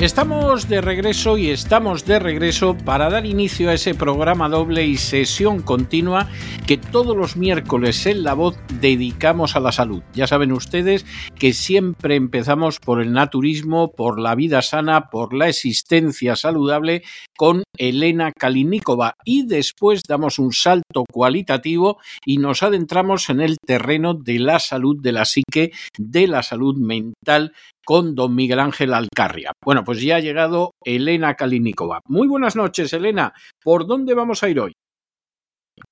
Estamos de regreso y estamos de regreso para dar inicio a ese programa doble y sesión continua que todos los miércoles en La Voz dedicamos a la salud. Ya saben ustedes que siempre empezamos por el naturismo, por la vida sana, por la existencia saludable con Elena Kalinikova y después damos un salto cualitativo y nos adentramos en el terreno de la salud de la psique, de la salud mental con don Miguel Ángel Alcarria. Bueno, pues ya ha llegado Elena Kalinikova. Muy buenas noches, Elena. ¿Por dónde vamos a ir hoy?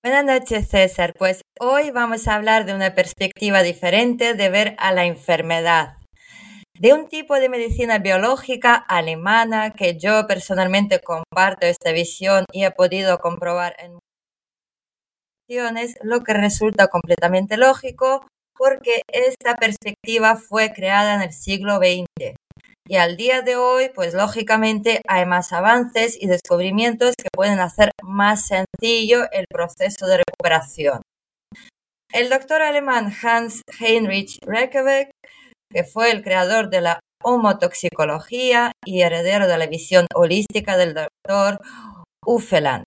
Buenas noches, César. Pues hoy vamos a hablar de una perspectiva diferente de ver a la enfermedad, de un tipo de medicina biológica alemana que yo personalmente comparto esta visión y he podido comprobar en lo que resulta completamente lógico porque esta perspectiva fue creada en el siglo XX. Y al día de hoy, pues lógicamente hay más avances y descubrimientos que pueden hacer más sencillo el proceso de recuperación. El doctor alemán Hans Heinrich Reykjavik, que fue el creador de la homotoxicología y heredero de la visión holística del doctor Uffeland.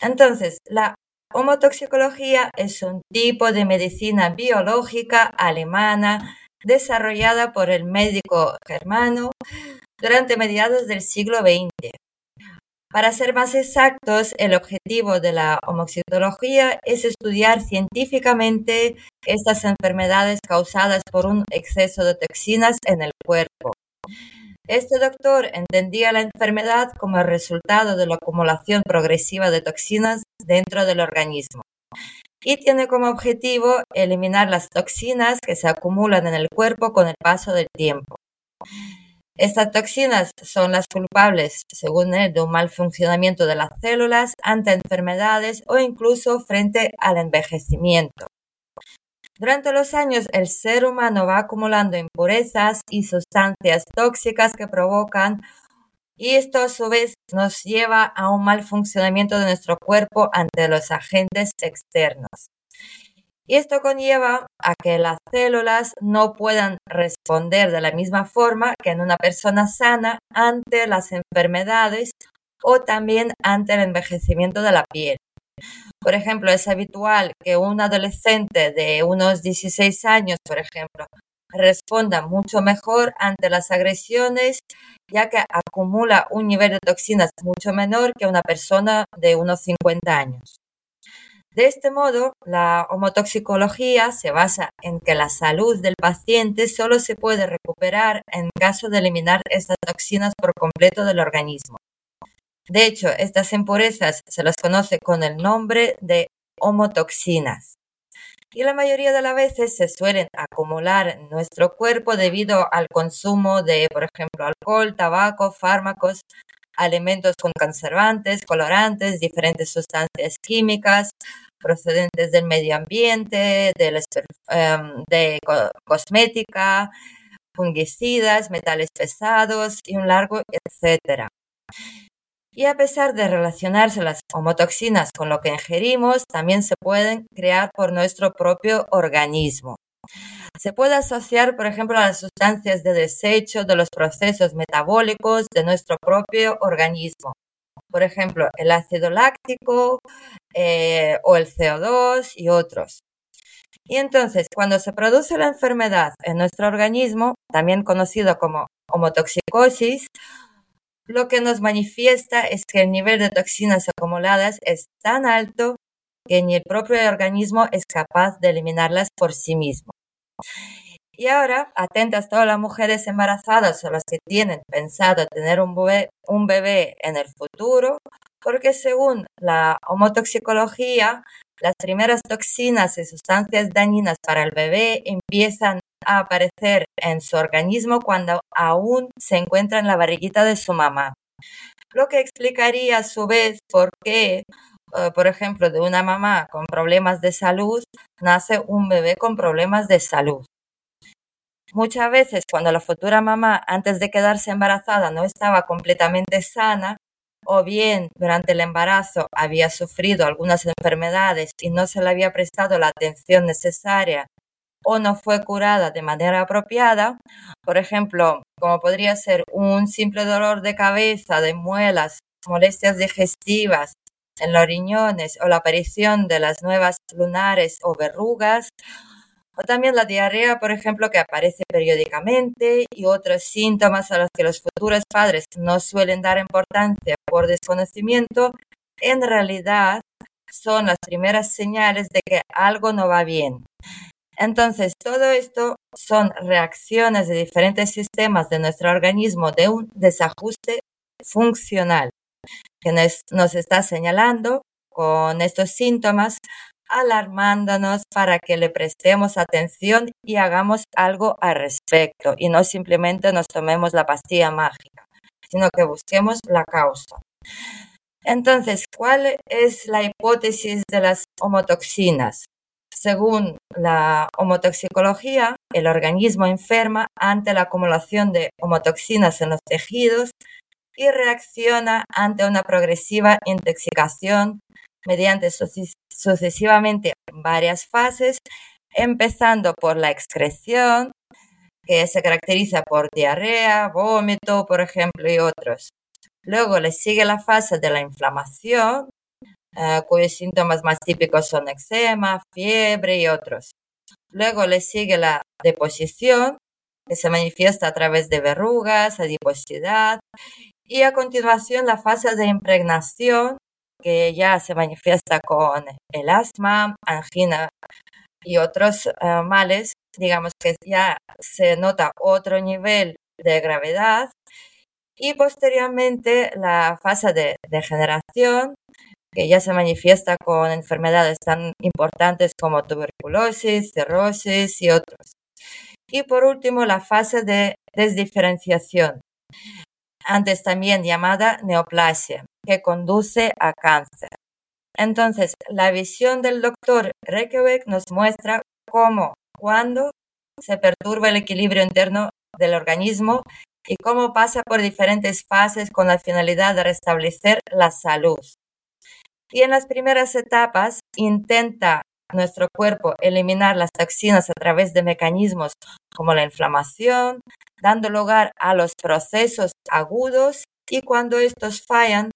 Entonces, la Homotoxicología es un tipo de medicina biológica alemana desarrollada por el médico germano durante mediados del siglo XX. Para ser más exactos, el objetivo de la homoxitología es estudiar científicamente estas enfermedades causadas por un exceso de toxinas en el cuerpo. Este doctor entendía la enfermedad como el resultado de la acumulación progresiva de toxinas dentro del organismo y tiene como objetivo eliminar las toxinas que se acumulan en el cuerpo con el paso del tiempo. Estas toxinas son las culpables, según él, de un mal funcionamiento de las células ante enfermedades o incluso frente al envejecimiento. Durante los años, el ser humano va acumulando impurezas y sustancias tóxicas que provocan y esto a su vez nos lleva a un mal funcionamiento de nuestro cuerpo ante los agentes externos. Y esto conlleva a que las células no puedan responder de la misma forma que en una persona sana ante las enfermedades o también ante el envejecimiento de la piel. Por ejemplo, es habitual que un adolescente de unos 16 años, por ejemplo, responda mucho mejor ante las agresiones, ya que acumula un nivel de toxinas mucho menor que una persona de unos 50 años. De este modo, la homotoxicología se basa en que la salud del paciente solo se puede recuperar en caso de eliminar estas toxinas por completo del organismo. De hecho, estas impurezas se las conoce con el nombre de homotoxinas. Y la mayoría de las veces se suelen acumular en nuestro cuerpo debido al consumo de, por ejemplo, alcohol, tabaco, fármacos, alimentos con conservantes, colorantes, diferentes sustancias químicas procedentes del medio ambiente, de, em, de cosmética, fungicidas, metales pesados y un largo etcétera. Y a pesar de relacionarse las homotoxinas con lo que ingerimos, también se pueden crear por nuestro propio organismo. Se puede asociar, por ejemplo, a las sustancias de desecho de los procesos metabólicos de nuestro propio organismo. Por ejemplo, el ácido láctico eh, o el CO2 y otros. Y entonces, cuando se produce la enfermedad en nuestro organismo, también conocido como homotoxicosis, lo que nos manifiesta es que el nivel de toxinas acumuladas es tan alto que ni el propio organismo es capaz de eliminarlas por sí mismo. Y ahora, atentas todas las mujeres embarazadas o las que tienen pensado tener un bebé, un bebé en el futuro, porque según la homotoxicología, las primeras toxinas y sustancias dañinas para el bebé empiezan a aparecer en su organismo cuando aún se encuentra en la barriguita de su mamá. Lo que explicaría a su vez por qué, eh, por ejemplo, de una mamá con problemas de salud, nace un bebé con problemas de salud. Muchas veces cuando la futura mamá antes de quedarse embarazada no estaba completamente sana, o bien durante el embarazo había sufrido algunas enfermedades y no se le había prestado la atención necesaria o no fue curada de manera apropiada, por ejemplo, como podría ser un simple dolor de cabeza, de muelas, molestias digestivas en los riñones o la aparición de las nuevas lunares o verrugas, o también la diarrea, por ejemplo, que aparece periódicamente y otros síntomas a los que los futuros padres no suelen dar importancia por desconocimiento, en realidad son las primeras señales de que algo no va bien. Entonces, todo esto son reacciones de diferentes sistemas de nuestro organismo de un desajuste funcional que nos, está señalando con estos síntomas, alarmándonos para que le prestemos atención y hagamos algo al respecto y no simplemente nos tomemos la pastilla mágica, sino que busquemos la causa. Entonces, ¿cuál es la hipótesis de las homotoxinas? Según la homotoxicología, el organismo enferma ante la acumulación de homotoxinas en los tejidos y reacciona ante una progresiva intoxicación mediante sucesivamente varias fases, empezando por la excreción, que se caracteriza por diarrea, vómito, por ejemplo, y otros. Luego le sigue la fase de la inflamación, eh, cuyos síntomas más típicos son eczema, fiebre y otros. Luego le sigue la deposición, que se manifiesta a través de verrugas, adiposidad, y a continuación la fase de impregnación, que ya se manifiesta con el asma, angina y otros eh, males, digamos que ya se nota otro nivel de gravedad, y posteriormente la fase de degeneración, que ya se manifiesta con enfermedades tan importantes como tuberculosis, cirrosis y otros. Y por último, la fase de desdiferenciación, antes también llamada neoplasia, que conduce a cáncer. Entonces, la visión del doctor Reykjavik nos muestra cómo, cuando se perturba el equilibrio interno del organismo y cómo pasa por diferentes fases con la finalidad de restablecer la salud. Y en las primeras etapas intenta nuestro cuerpo eliminar las toxinas a través de mecanismos como la inflamación, dando lugar a los procesos agudos y cuando estos fallan,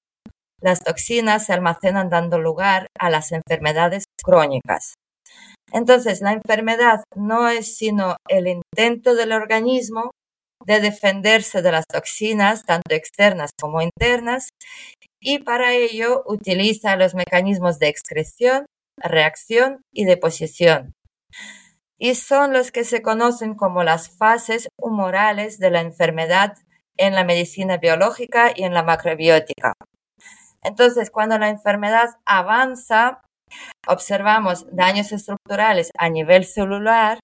las toxinas se almacenan dando lugar a las enfermedades crónicas. Entonces, la enfermedad no es sino el intento del organismo de defenderse de las toxinas, tanto externas como internas, y para ello utiliza los mecanismos de excreción, reacción y deposición. Y son los que se conocen como las fases humorales de la enfermedad en la medicina biológica y en la macrobiótica. Entonces, cuando la enfermedad avanza, observamos daños estructurales a nivel celular,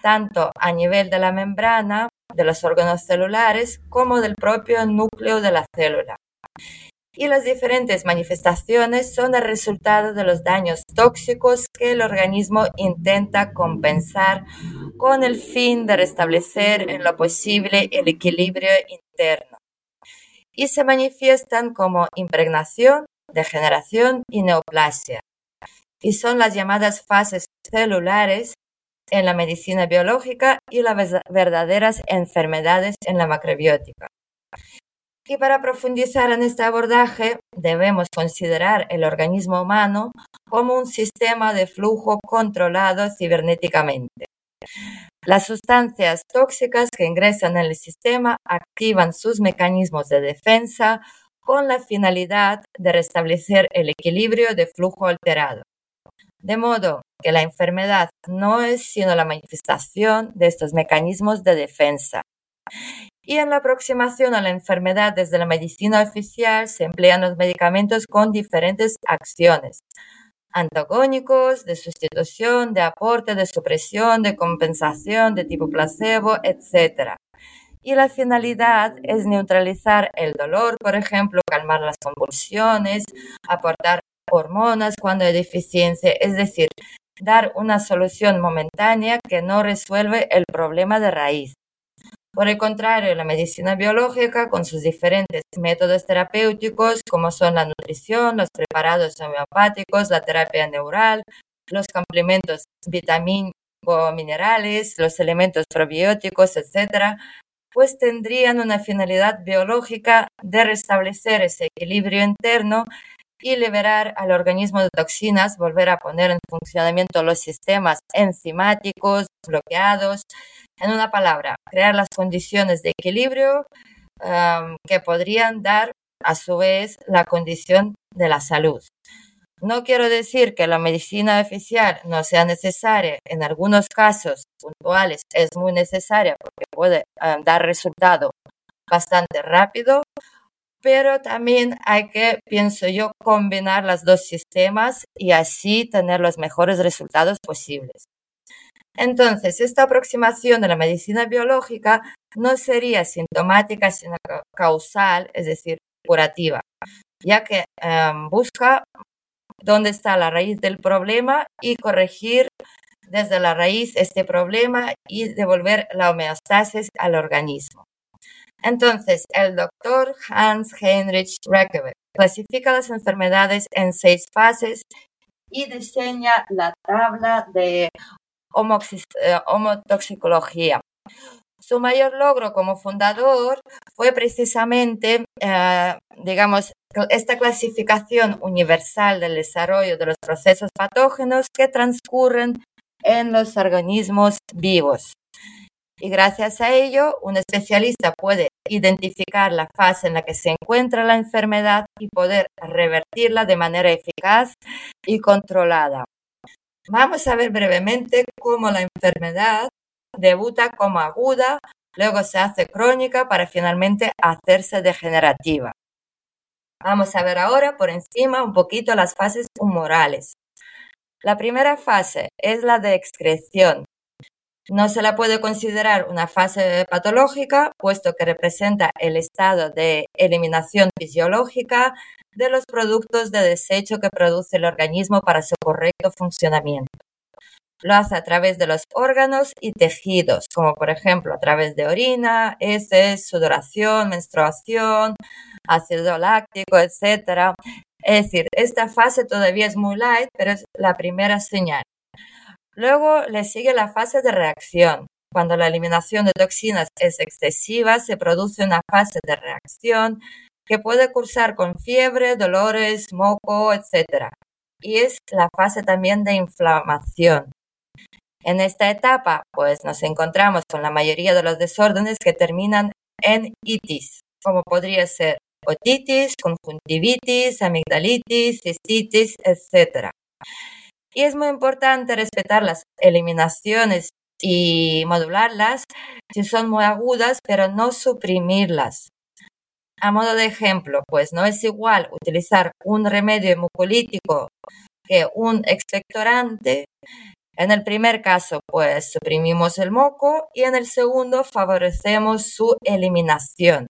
tanto a nivel de la membrana, de los órganos celulares, como del propio núcleo de la célula y las diferentes manifestaciones son el resultado de los daños tóxicos que el organismo intenta compensar con el fin de restablecer en lo posible el equilibrio interno. Y se manifiestan como impregnación, degeneración y neoplasia. Y son las llamadas fases celulares en la medicina biológica y las verdaderas enfermedades en la macrobiótica. Y para profundizar en este abordaje, debemos considerar el organismo humano como un sistema de flujo controlado cibernéticamente. Las sustancias tóxicas que ingresan en el sistema activan sus mecanismos de defensa con la finalidad de restablecer el equilibrio de flujo alterado. De modo que la enfermedad no es sino la manifestación de estos mecanismos de defensa. Y en la aproximación a la enfermedad desde la medicina oficial se emplean los medicamentos con diferentes acciones, antagónicos, de sustitución, de aporte, de supresión, de compensación, de tipo placebo, etc. Y la finalidad es neutralizar el dolor, por ejemplo, calmar las convulsiones, aportar hormonas cuando hay deficiencia, es decir, dar una solución momentánea que no resuelve el problema de raíz. Por el contrario, la medicina biológica, con sus diferentes métodos terapéuticos, como son la nutrición, los preparados homeopáticos, la terapia neural, los complementos vitamínico-minerales, los elementos probióticos, etc., pues tendrían una finalidad biológica de restablecer ese equilibrio interno y liberar al organismo de toxinas, volver a poner en funcionamiento los sistemas enzimáticos bloqueados. En una palabra, crear las condiciones de equilibrio que podrían dar a su vez la condición de la salud. No quiero decir que la medicina oficial no sea necesaria, en algunos casos puntuales es muy necesaria porque puede dar resultado bastante rápido, pero también hay que, pienso yo, combinar los dos sistemas y así tener los mejores resultados posibles. Entonces, esta aproximación de la medicina biológica no sería sintomática, sino causal, es decir, curativa, ya que em, busca dónde está la raíz del problema y corregir desde la raíz este problema y devolver la homeostasis al organismo. Entonces, el doctor Hans Heinrich Rekebeck clasifica las enfermedades en seis fases y diseña la tabla de homotoxicología. Su mayor logro como fundador fue precisamente, eh, digamos, esta clasificación universal del desarrollo de los procesos patógenos que transcurren en los organismos vivos y gracias a ello un especialista puede identificar la fase en la que se encuentra la enfermedad y poder revertirla de manera eficaz y controlada. Vamos a ver brevemente cómo la enfermedad debuta como aguda, luego se hace crónica para finalmente hacerse degenerativa. Vamos a ver ahora por encima un poquito las fases humorales. La primera fase es la de excreción, no se la puede considerar una fase patológica, puesto que representa el estado de eliminación fisiológica de los productos de desecho que produce el organismo para su correcto funcionamiento. Lo hace a través de los órganos y tejidos, como por ejemplo a través de orina, heces, sudoración, menstruación, ácido láctico, etc. Es decir, esta fase todavía es muy light, pero es la primera señal. Luego le sigue la fase de reacción. Cuando la eliminación de toxinas es excesiva, se produce una fase de reacción que puede cursar con fiebre, dolores, moco, etc. Y es la fase también de inflamación. En esta etapa, pues nos encontramos con la mayoría de los desórdenes que terminan en itis, como podría ser otitis, conjuntivitis, amigdalitis, cistitis, etc. Y es muy importante respetar las eliminaciones y modularlas si son muy agudas, pero no suprimirlas. A modo de ejemplo, pues no es igual utilizar un remedio hemocolítico que un expectorante. En el primer caso, pues suprimimos el moco y en el segundo favorecemos su eliminación.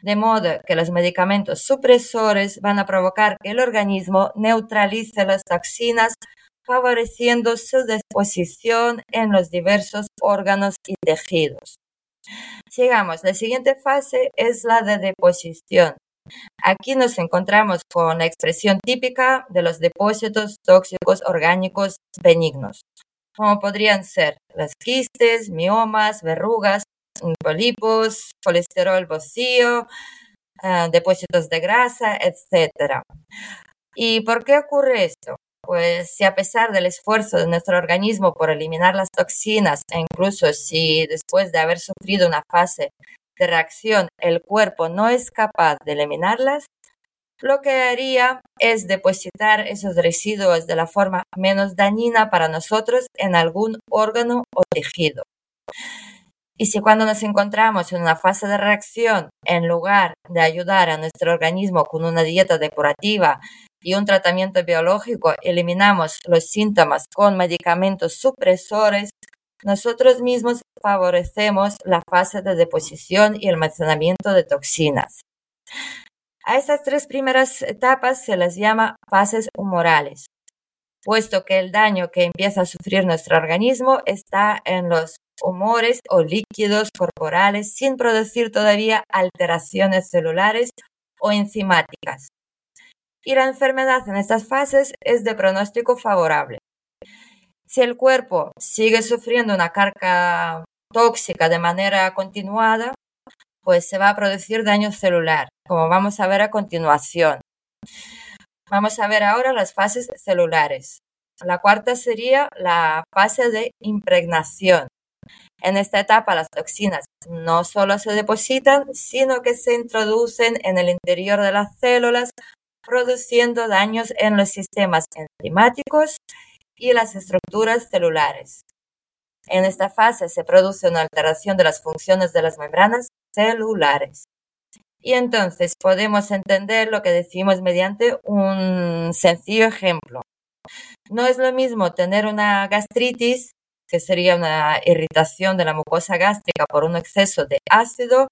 De modo que los medicamentos supresores van a provocar que el organismo neutralice las toxinas, favoreciendo su disposición en los diversos órganos y tejidos. Sigamos, la siguiente fase es la de deposición. Aquí nos encontramos con la expresión típica de los depósitos tóxicos orgánicos benignos, como podrían ser las quistes, miomas, verrugas, polipos, colesterol vacío, ah, depósitos de grasa, etc. ¿Y por qué ocurre esto? pues si a pesar del esfuerzo de nuestro organismo por eliminar las toxinas e incluso si después de haber sufrido una fase de reacción el cuerpo no es capaz de eliminarlas, lo que haría es depositar esos residuos de la forma menos dañina para nosotros en algún órgano o tejido. Y si cuando nos encontramos en una fase de reacción, en lugar de ayudar a nuestro organismo con una dieta depurativa y un tratamiento biológico, eliminamos los síntomas con medicamentos supresores, nosotros mismos favorecemos la fase de deposición y almacenamiento de toxinas. A estas tres primeras etapas se las llama fases humorales, puesto que el daño que empieza a sufrir nuestro organismo está en los humores o líquidos corporales sin producir todavía alteraciones celulares o enzimáticas. Y la enfermedad en estas fases es de pronóstico favorable. Si el cuerpo sigue sufriendo una carga tóxica de manera continuada, pues se va a producir daño celular, como vamos a ver a continuación. Vamos a ver ahora las fases celulares. La cuarta sería la fase de impregnación. En esta etapa las toxinas no solo se depositan, sino que se introducen en el interior de las células, produciendo daños en los sistemas enzimáticos y las estructuras celulares. En esta fase se produce una alteración de las funciones de las membranas celulares. Y entonces podemos entender lo que decimos mediante un sencillo ejemplo. No es lo mismo tener una gastritis que sería una irritación de la mucosa gástrica por un exceso de ácido,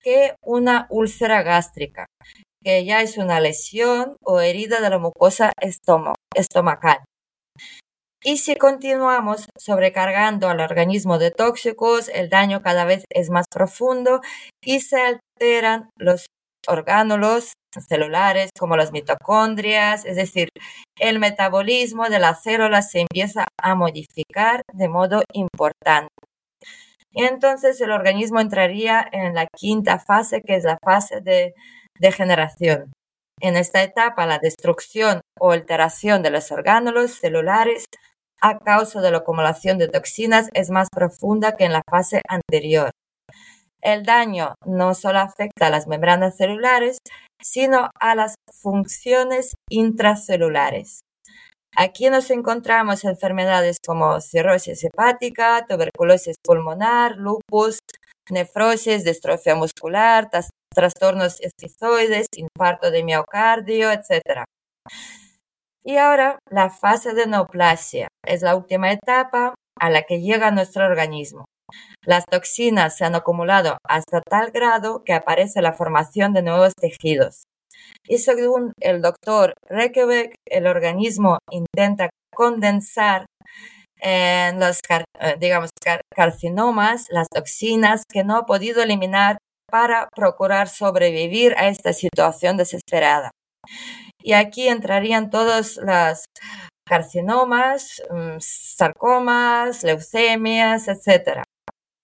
que una úlcera gástrica, que ya es una lesión o herida de la mucosa estomacal. Y si continuamos sobrecargando al organismo de tóxicos, el daño cada vez es más profundo y se alteran los orgánulos celulares como las mitocondrias, es decir, el metabolismo de las células se empieza a modificar de modo importante. Entonces el organismo entraría en la quinta fase, que es la fase de degeneración. En esta etapa, la destrucción o alteración de los orgánulos celulares a causa de la acumulación de toxinas es más profunda que en la fase anterior. El daño no solo afecta a las membranas celulares, sino a las funciones intracelulares. Aquí nos encontramos enfermedades como cirrosis hepática, tuberculosis pulmonar, lupus, nefrosis, distrofia muscular, trastornos esquizoides, infarto de miocardio, etc. Y ahora la fase de neoplasia es la última etapa a la que llega nuestro organismo. Las toxinas se han acumulado hasta tal grado que aparece la formación de nuevos tejidos. Y según el doctor Rekebeck, el organismo intenta condensar en los eh, digamos, carcinomas las toxinas que no ha podido eliminar para procurar sobrevivir a esta situación desesperada. Y aquí entrarían todos los carcinomas, mm, sarcomas, leucemias, etc.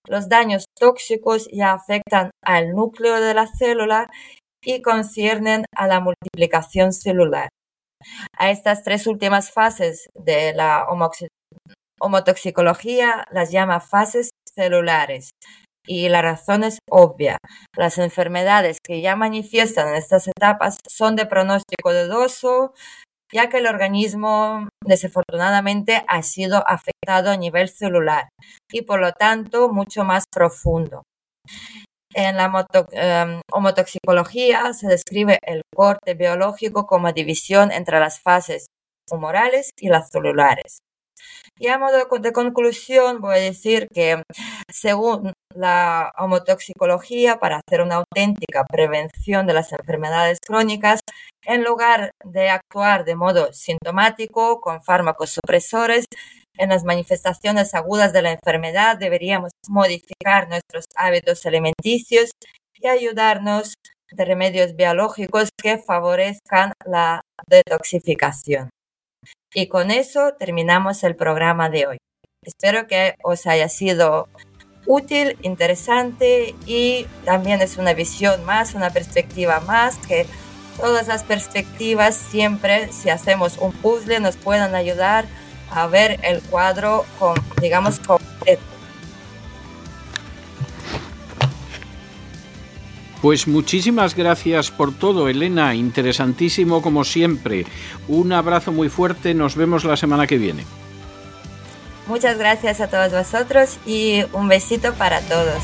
Los daños tóxicos ya afectan al núcleo de la célula y conciernen a la multiplicación celular. A estas tres últimas fases de la homotoxicología las llama fases celulares. Y la razón es obvia. Las enfermedades que ya manifiestan en estas etapas son de pronóstico dudoso, ya que el organismo desafortunadamente ha sido afectado a nivel celular y por lo tanto mucho más profundo. En la em, homotoxicología se describe el corte biológico como división entre las fases humorales y las celulares. Y a modo de conclusión voy a decir que según la homotoxicología, para hacer una auténtica prevención de las enfermedades crónicas, en lugar de actuar de modo sintomático con fármacos supresores, en las manifestaciones agudas de la enfermedad deberíamos modificar nuestros hábitos alimenticios y ayudarnos de remedios biológicos que favorezcan la detoxificación. Y con eso terminamos el programa de hoy. Espero que os haya sido útil, interesante y también es una visión más, una perspectiva más que todas las perspectivas siempre, si hacemos un puzzle, nos puedan ayudar a ver el cuadro digamos, completo. Pues muchísimas gracias por todo, Elena. Interesantísimo como siempre. Un abrazo muy fuerte. Nos vemos la semana que viene. Muchas gracias a todos vosotros y un besito para todos.